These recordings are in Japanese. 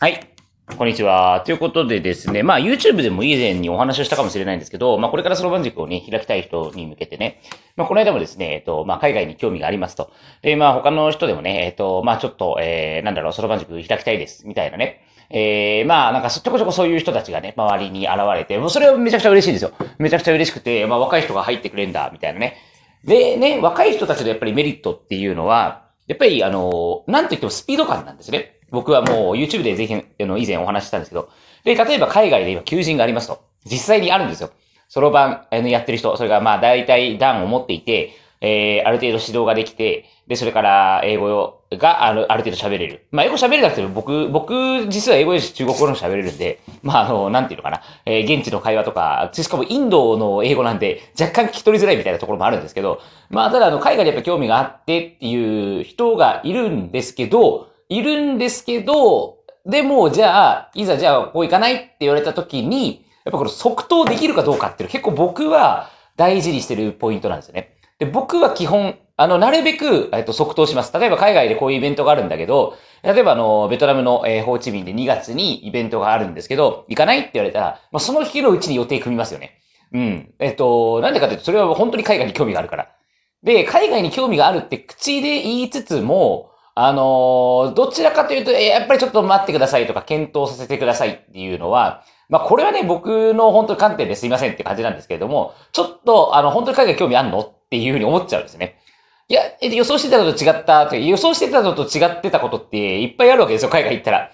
はい。こんにちは。ということでですね、まあ YouTube でも以前にお話をしたかもしれないんですけど、まあこれからそろばん塾をね、開きたい人に向けてね、まあこの間もですね、えっと、まあ海外に興味がありますと。で、まあ他の人でもね、えっと、まあちょっと、えー、なんだろう、そろばん塾開きたいです、みたいなね。えー、まあなんかちょこちょこそういう人たちがね、周りに現れて、もうそれはめちゃくちゃ嬉しいんですよ。めちゃくちゃ嬉しくて、まあ若い人が入ってくれんだ、みたいなね。で、ね、若い人たちのやっぱりメリットっていうのは、やっぱりあの、なんと言ってもスピード感なんですね。僕はもう YouTube でぜひ、あの、以前お話ししたんですけど、で、例えば海外で今求人がありますと。実際にあるんですよ。そろばん、あの、やってる人、それがまあ大体段を持っていて、えー、ある程度指導ができて、で、それから英語がある、ある程度喋れる。まあ、英語喋れなくても僕、僕、実は英語より中国語の喋れるんで、まあ、あの、なんていうのかな、えー、現地の会話とか、しかもインドの英語なんで、若干聞き取りづらいみたいなところもあるんですけど、まあ、ただ、あの、海外でやっぱ興味があってっていう人がいるんですけど、いるんですけど、でも、じゃあ、いざじゃあ、こう行かないって言われた時に、やっぱこれ即答できるかどうかっていう結構僕は大事にしてるポイントなんですよね。で、僕は基本、あの、なるべく、えっと、即答します。例えば海外でこういうイベントがあるんだけど、例えばあの、ベトナムの、えー、ホーチミンで2月にイベントがあるんですけど、行かないって言われたら、まあ、その日のうちに予定組みますよね。うん。えっと、なんでかというと、それは本当に海外に興味があるから。で、海外に興味があるって口で言いつつも、あのー、どちらかというと、やっぱりちょっと待ってくださいとか、検討させてくださいっていうのは、まあ、これはね、僕の本当に観点ですいませんって感じなんですけれども、ちょっと、あの、本当に海外興味あんのっていうふうに思っちゃうんですね。いや、予想してたのと違ったと予想してたのと違ってたことっていっぱいあるわけですよ、海外行ったら。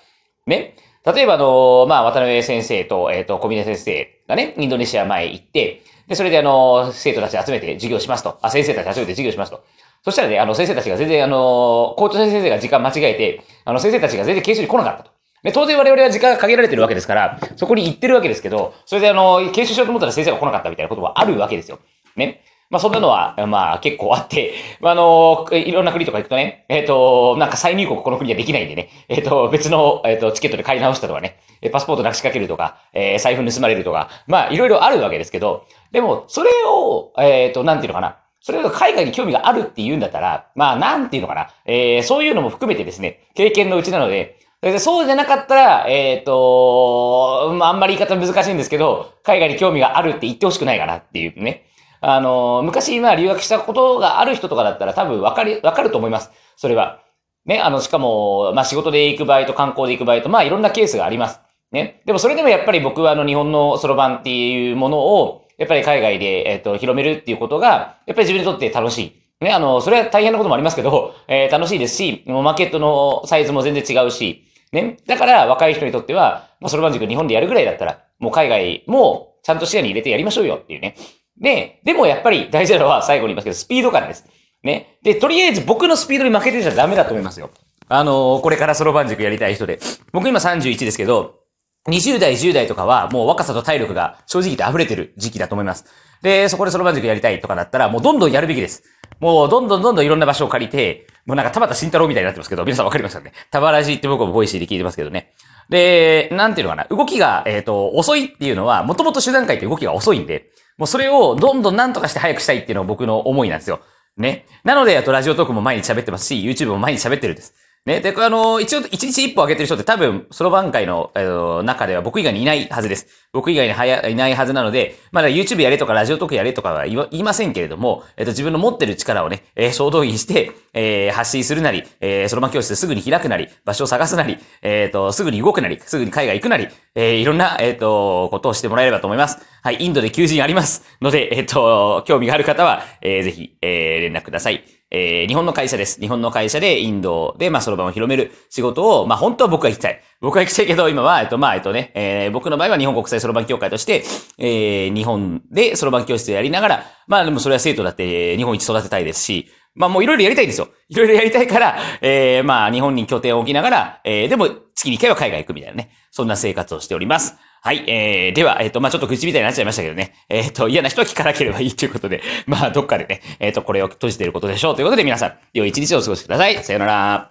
ね。例えば、あの、まあ、渡辺先生と、えっ、ー、と、小峰先生がね、インドネシア前行って、で、それであの、生徒たち集めて授業しますと。あ、先生たち集めて授業しますと。そしたらね、あの、先生たちが全然、あの、校長先生が時間間違えて、あの、先生たちが全然研修に来なかったと。で、当然我々は時間が限られてるわけですから、そこに行ってるわけですけど、それであの、研修しようと思ったら先生が来なかったみたいなことはあるわけですよ。ね。まあそんなのは、まあ結構あって、まあの、いろんな国とか行くとね、えっ、ー、と、なんか再入国この国はできないんでね、えっ、ー、と、別の、えっ、ー、と、チケットで買い直したとかね、パスポートなくしかけるとか、えー、財布盗まれるとか、まあいろいろあるわけですけど、でも、それを、えっ、と、なんていうのかな、それが海外に興味があるって言うんだったら、まあなんていうのかな、えー、そういうのも含めてですね、経験のうちなので、そうじゃなかったら、えっ、ー、と、まあ、あんまり言い方難しいんですけど、海外に興味があるって言ってほしくないかなっていうね。あの、昔、まあ、留学したことがある人とかだったら多分わかり、わかると思います。それは。ね、あの、しかも、まあ、仕事で行く場合と観光で行く場合と、まあ、いろんなケースがあります。ね。でも、それでもやっぱり僕は、あの、日本のそろばんっていうものを、やっぱり海外で、えっ、と、広めるっていうことが、やっぱり自分にとって楽しい。ね、あの、それは大変なこともありますけど、えー、楽しいですし、もうマーケットのサイズも全然違うし、ね。だから若い人にとっては、もうそろばん塾日本でやるぐらいだったら、もう海外もちゃんと視野に入れてやりましょうよっていうね。で、でもやっぱり大事なのは最後に言いますけど、スピード感です。ね。で、とりあえず僕のスピードに負けてちゃダメだと思いますよ。あのー、これからそろばん塾やりたい人で。僕今31ですけど、20代、10代とかはもう若さと体力が正直言って溢れてる時期だと思います。で、そこでそろばん塾やりたいとかだったら、もうどんどんやるべきです。もうどんどんどんどんいろんな場所を借りて、もうなんか田端信太郎みたいになってますけど、皆さんわかりますかね？田原寺って僕も Voicy で聞いてますけどね。で、なんていうのかな、動きが、えっ、ー、と、遅いっていうのは、もともと珠算界って動きが遅いんで、もうそれをどんどんなんとかして早くしたいっていうのが僕の思いなんですよ。ね？なので、あとラジオトークも毎日喋ってますし、YouTube も毎日喋ってるんです。ね。で、あの、一応、一日一歩上げてる人って多分、その番会の、えー、中では僕以外にいないはずです。僕以外にはやいないはずなので、まだ YouTube やれとかラジオトークやれとかは言いませんけれども、えっ、と、自分の持ってる力をね、えー、衝動員して、えー、発信するなり、えー、そろばん教室すぐに開くなり、場所を探すなり、えっ、ー、と、すぐに動くなり、すぐに海外行くなり、えー、いろんな、えっ、ー、と、ことをしてもらえればと思います。はい、インドで求人ありますので、えっ、ー、と、興味がある方は、えー、ぜひ、えー、連絡ください。えー、日本の会社です。日本の会社でインドで、まあ、そろばんを広める仕事を、まあ、本当は僕は行きたい。僕は行きたいけど、今は、えっと、まあ、えっとね、えー、僕の場合は日本国際そろばん協会として、えー、日本でそろばん教室をやりながら、まあ、でもそれは生徒だって日本一育てたいですし、まあもういろいろやりたいんですよ。いろいろやりたいから、えー、まあ日本に拠点を置きながら、えー、でも月に1回は海外行くみたいなね。そんな生活をしております。はい。えー、では、えっ、ー、と、まあちょっと愚痴みたいになっちゃいましたけどね。えっ、ー、と、嫌な人は聞かなければいいということで、まあどっかでね、えっ、ー、と、これを閉じていることでしょうということで皆さん、良い一日をお過ごしください。さよなら。